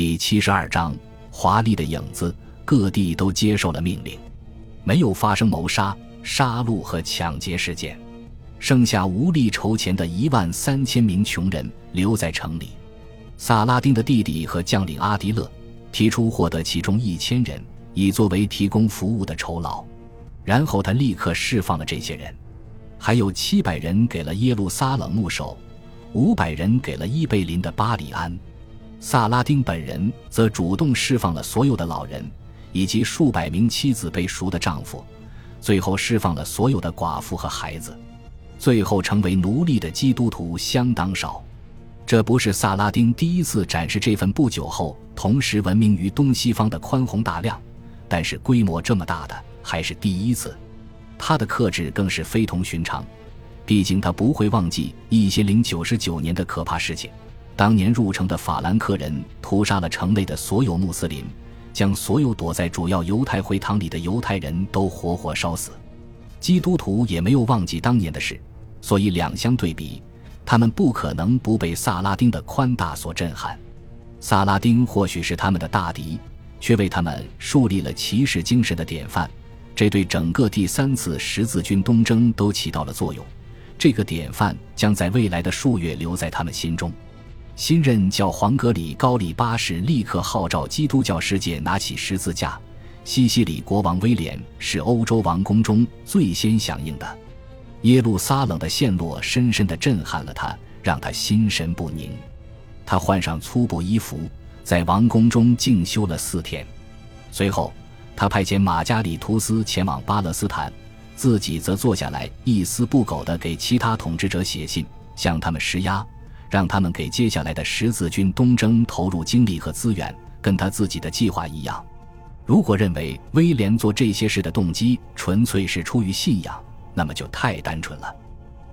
第七十二章华丽的影子，各地都接受了命令，没有发生谋杀、杀戮和抢劫事件。剩下无力筹钱的一万三千名穷人留在城里。萨拉丁的弟弟和将领阿迪勒提出获得其中一千人，以作为提供服务的酬劳。然后他立刻释放了这些人，还有七百人给了耶路撒冷牧首，五百人给了伊贝林的巴里安。萨拉丁本人则主动释放了所有的老人，以及数百名妻子被赎的丈夫，最后释放了所有的寡妇和孩子。最后成为奴隶的基督徒相当少。这不是萨拉丁第一次展示这份不久后同时闻名于东西方的宽宏大量，但是规模这么大的还是第一次。他的克制更是非同寻常，毕竟他不会忘记一千零九十九年的可怕事情。当年入城的法兰克人屠杀了城内的所有穆斯林，将所有躲在主要犹太会堂里的犹太人都活活烧死。基督徒也没有忘记当年的事，所以两相对比，他们不可能不被萨拉丁的宽大所震撼。萨拉丁或许是他们的大敌，却为他们树立了骑士精神的典范，这对整个第三次十字军东征都起到了作用。这个典范将在未来的数月留在他们心中。新任教皇格里高里八世立刻号召基督教世界拿起十字架。西西里国王威廉是欧洲王宫中最先响应的。耶路撒冷的陷落深深地震撼了他，让他心神不宁。他换上粗布衣服，在王宫中静修了四天。随后，他派遣马加里图斯前往巴勒斯坦，自己则坐下来一丝不苟地给其他统治者写信，向他们施压。让他们给接下来的十字军东征投入精力和资源，跟他自己的计划一样。如果认为威廉做这些事的动机纯粹是出于信仰，那么就太单纯了。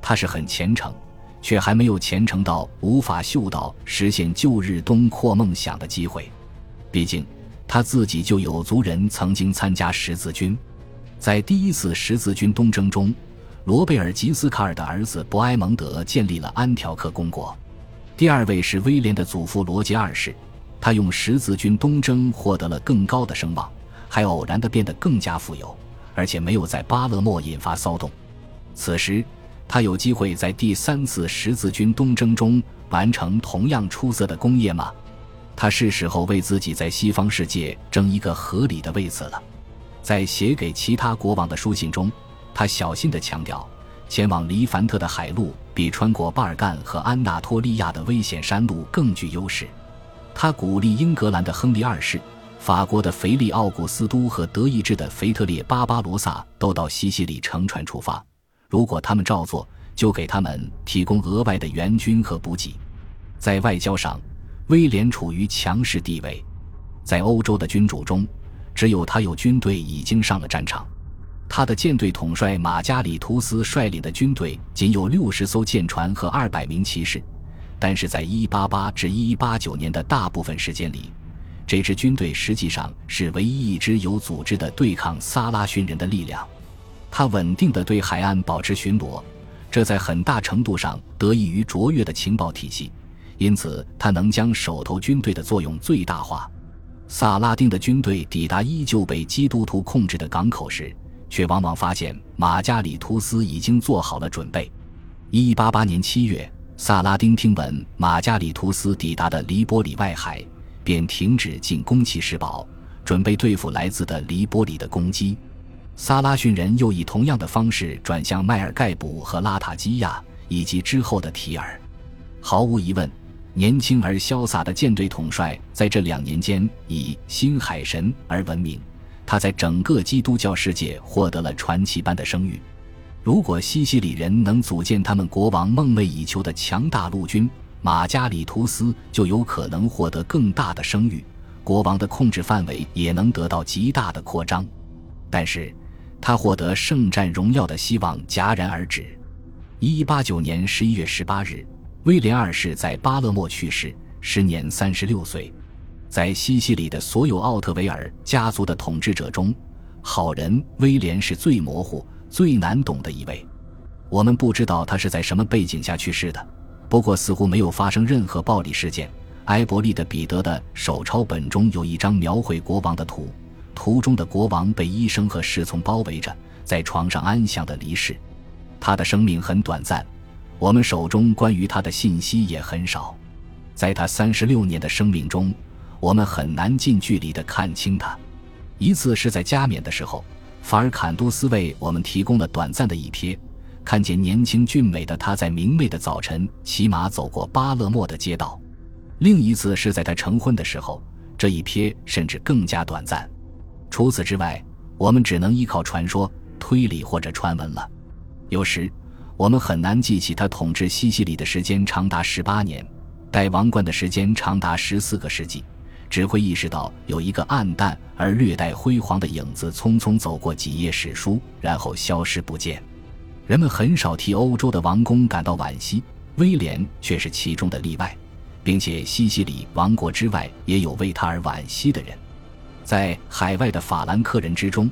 他是很虔诚，却还没有虔诚到无法嗅到实现旧日东扩梦想的机会。毕竟他自己就有族人曾经参加十字军，在第一次十字军东征中，罗贝尔吉斯卡尔的儿子伯埃蒙德建立了安条克公国。第二位是威廉的祖父罗杰二世，他用十字军东征获得了更高的声望，还偶然的变得更加富有，而且没有在巴勒莫引发骚动。此时，他有机会在第三次十字军东征中完成同样出色的功业吗？他是时候为自己在西方世界争一个合理的位次了。在写给其他国王的书信中，他小心地强调。前往黎凡特的海路比穿过巴尔干和安纳托利亚的危险山路更具优势。他鼓励英格兰的亨利二世、法国的腓力奥古斯都和德意志的腓特烈巴巴罗萨都到西西里乘船出发。如果他们照做，就给他们提供额外的援军和补给。在外交上，威廉处于强势地位。在欧洲的君主中，只有他有军队已经上了战场。他的舰队统帅马加里图斯率领的军队仅有六十艘舰船和二百名骑士，但是在188至189年的大部分时间里，这支军队实际上是唯一一支有组织的对抗萨拉逊人的力量。他稳定地对海岸保持巡逻，这在很大程度上得益于卓越的情报体系，因此他能将手头军队的作用最大化。萨拉丁的军队抵达依旧被基督徒控制的港口时。却往往发现马加里图斯已经做好了准备。一八八年七月，萨拉丁听闻马加里图斯抵达的黎波里外海，便停止进攻骑士堡，准备对付来自的黎波里的攻击。萨拉逊人又以同样的方式转向迈尔盖卜和拉塔基亚，以及之后的提尔。毫无疑问，年轻而潇洒的舰队统帅在这两年间以新海神而闻名。他在整个基督教世界获得了传奇般的声誉。如果西西里人能组建他们国王梦寐以求的强大陆军，马加里图斯就有可能获得更大的声誉，国王的控制范围也能得到极大的扩张。但是，他获得圣战荣耀的希望戛然而止。一八九年十一月十八日，威廉二世在巴勒莫去世，时年三十六岁。在西西里的所有奥特维尔家族的统治者中，好人威廉是最模糊、最难懂的一位。我们不知道他是在什么背景下去世的，不过似乎没有发生任何暴力事件，埃伯利的彼得的手抄本中有一张描绘国王的图，图中的国王被医生和侍从包围着，在床上安详的离世。他的生命很短暂，我们手中关于他的信息也很少。在他三十六年的生命中，我们很难近距离的看清他。一次是在加冕的时候，法尔坎多斯为我们提供了短暂的一瞥，看见年轻俊美的他在明媚的早晨骑马走过巴勒莫的街道。另一次是在他成婚的时候，这一瞥甚至更加短暂。除此之外，我们只能依靠传说、推理或者传闻了。有时，我们很难记起他统治西西里的时间长达十八年，戴王冠的时间长达十四个世纪。只会意识到有一个暗淡而略带辉煌的影子匆匆走过几页史书，然后消失不见。人们很少替欧洲的王公感到惋惜，威廉却是其中的例外，并且西西里王国之外也有为他而惋惜的人。在海外的法兰克人之中，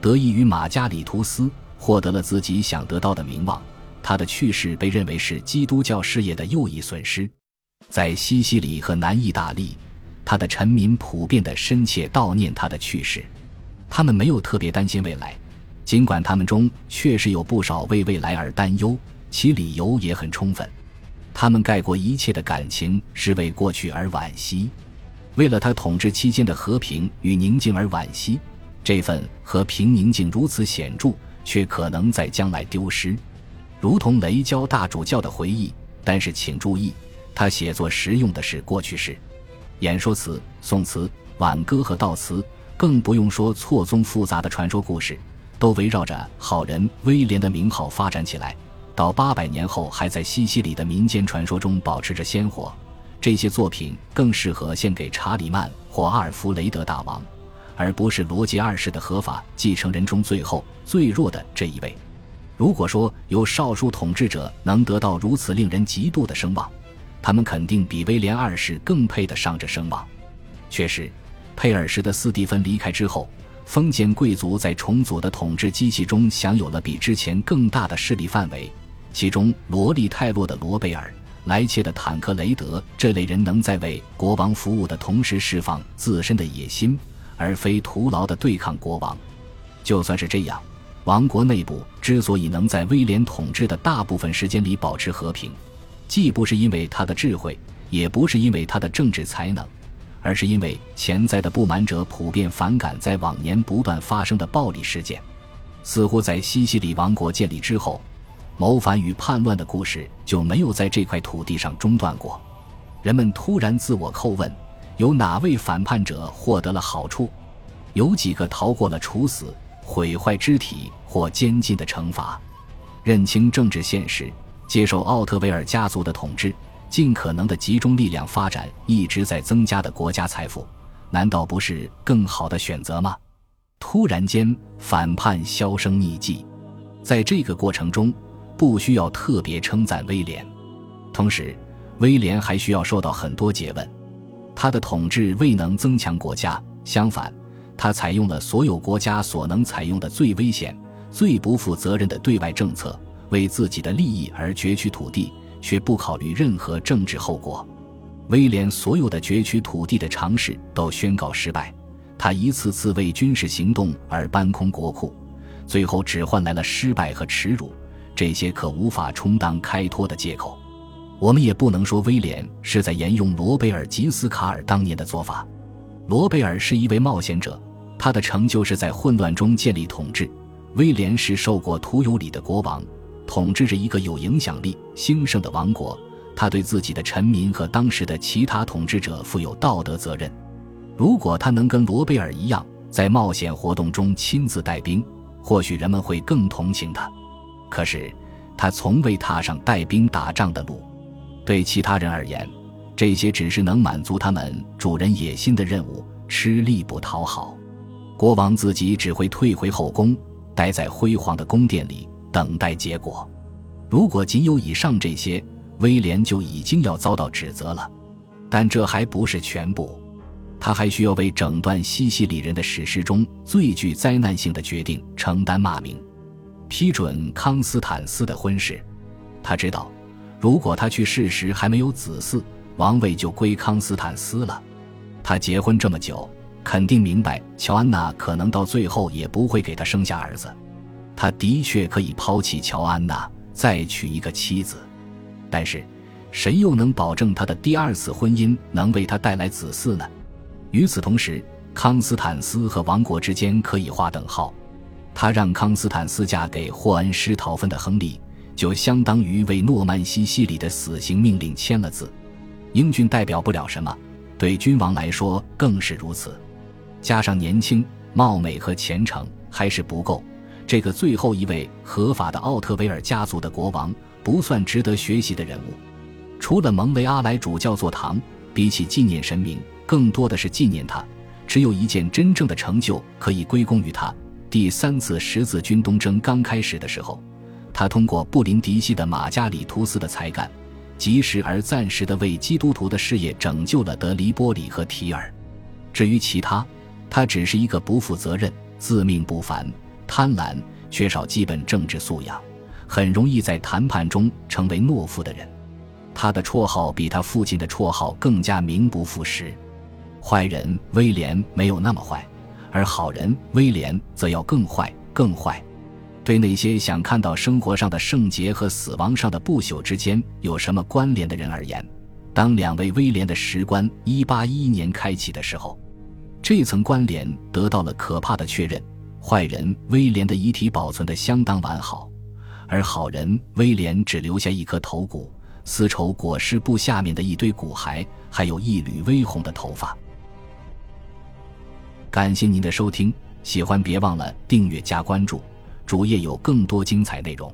得益于马加里图斯获得了自己想得到的名望，他的去世被认为是基督教事业的又一损失。在西西里和南意大利。他的臣民普遍的深切悼念他的去世，他们没有特别担心未来，尽管他们中确实有不少为未来而担忧，其理由也很充分。他们盖过一切的感情是为过去而惋惜，为了他统治期间的和平与宁静而惋惜。这份和平宁静如此显著，却可能在将来丢失，如同雷焦大主教的回忆。但是请注意，他写作时用的是过去式。演说词、宋词、挽歌和悼词，更不用说错综复杂的传说故事，都围绕着好人威廉的名号发展起来。到八百年后，还在西西里的民间传说中保持着鲜活。这些作品更适合献给查理曼或阿尔弗雷德大王，而不是罗杰二世的合法继承人中最后最弱的这一位。如果说有少数统治者能得到如此令人嫉妒的声望，他们肯定比威廉二世更配得上这声望。确实，佩尔什的斯蒂芬离开之后，封建贵族在重组的统治机器中享有了比之前更大的势力范围。其中，罗利泰洛的罗贝尔、莱切的坦克雷德这类人，能在为国王服务的同时释放自身的野心，而非徒劳地对抗国王。就算是这样，王国内部之所以能在威廉统治的大部分时间里保持和平。既不是因为他的智慧，也不是因为他的政治才能，而是因为潜在的不满者普遍反感在往年不断发生的暴力事件。似乎在西西里王国建立之后，谋反与叛乱的故事就没有在这块土地上中断过。人们突然自我叩问：有哪位反叛者获得了好处？有几个逃过了处死、毁坏肢体或监禁的惩罚？认清政治现实。接受奥特维尔家族的统治，尽可能的集中力量发展一直在增加的国家财富，难道不是更好的选择吗？突然间反叛销声匿迹，在这个过程中，不需要特别称赞威廉，同时，威廉还需要受到很多诘问。他的统治未能增强国家，相反，他采用了所有国家所能采用的最危险、最不负责任的对外政策。为自己的利益而攫取土地，却不考虑任何政治后果。威廉所有的攫取土地的尝试都宣告失败。他一次次为军事行动而搬空国库，最后只换来了失败和耻辱。这些可无法充当开脱的借口。我们也不能说威廉是在沿用罗贝尔·吉斯卡尔当年的做法。罗贝尔是一位冒险者，他的成就是在混乱中建立统治。威廉是受过徒有礼的国王。统治着一个有影响力、兴盛的王国，他对自己的臣民和当时的其他统治者负有道德责任。如果他能跟罗贝尔一样，在冒险活动中亲自带兵，或许人们会更同情他。可是，他从未踏上带兵打仗的路。对其他人而言，这些只是能满足他们主人野心的任务，吃力不讨好。国王自己只会退回后宫，待在辉煌的宫殿里。等待结果。如果仅有以上这些，威廉就已经要遭到指责了。但这还不是全部，他还需要为整段西西里人的史诗中最具灾难性的决定承担骂名。批准康斯坦斯的婚事，他知道，如果他去世时还没有子嗣，王位就归康斯坦斯了。他结婚这么久，肯定明白乔安娜可能到最后也不会给他生下儿子。他的确可以抛弃乔安娜，再娶一个妻子，但是，谁又能保证他的第二次婚姻能为他带来子嗣呢？与此同时，康斯坦斯和王国之间可以划等号。他让康斯坦斯嫁给霍恩施陶芬的亨利，就相当于为诺曼西西里的死刑命令签了字。英俊代表不了什么，对君王来说更是如此。加上年轻、貌美和虔诚还是不够。这个最后一位合法的奥特维尔家族的国王，不算值得学习的人物。除了蒙维阿莱主教座堂，比起纪念神明，更多的是纪念他。只有一件真正的成就可以归功于他。第三次十字军东征刚开始的时候，他通过布林迪西的马加里图斯的才干，及时而暂时的为基督徒的事业拯救了德黎波里和提尔。至于其他，他只是一个不负责任、自命不凡、贪婪、缺少基本政治素养，很容易在谈判中成为懦夫的人。他的绰号比他父亲的绰号更加名不副实。坏人威廉没有那么坏。而好人威廉则要更坏，更坏。对那些想看到生活上的圣洁和死亡上的不朽之间有什么关联的人而言，当两位威廉的石棺一八一一年开启的时候，这层关联得到了可怕的确认。坏人威廉的遗体保存得相当完好，而好人威廉只留下一颗头骨，丝绸裹尸布下面的一堆骨骸，还有一缕微红的头发。感谢您的收听，喜欢别忘了订阅加关注，主页有更多精彩内容。